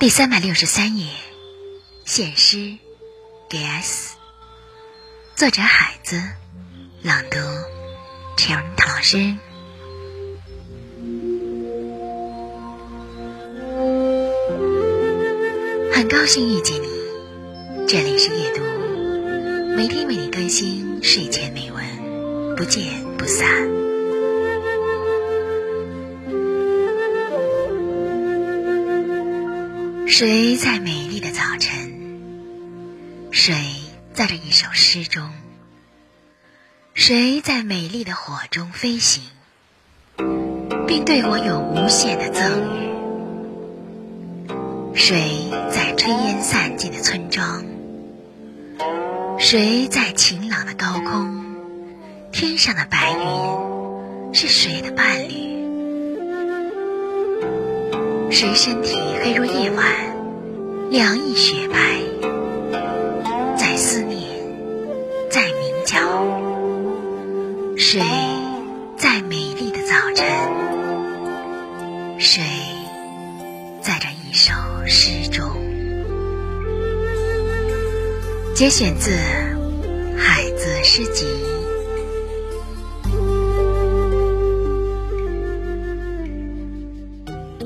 第三百六十三页，献诗给 S，作者海子，朗读陈老师。很高兴遇见你，这里是夜读，每天为你更新睡前美文，不见不散。谁在美丽的早晨？谁在这一首诗中？谁在美丽的火中飞行，并对我有无限的赠予？谁在炊烟散尽的村庄？谁在晴朗的高空？天上的白云是谁的伴侣？谁身体黑如夜晚，凉意雪白，在思念，在鸣叫。谁在美丽的早晨？谁在这一首诗中？节选自《海子诗集》。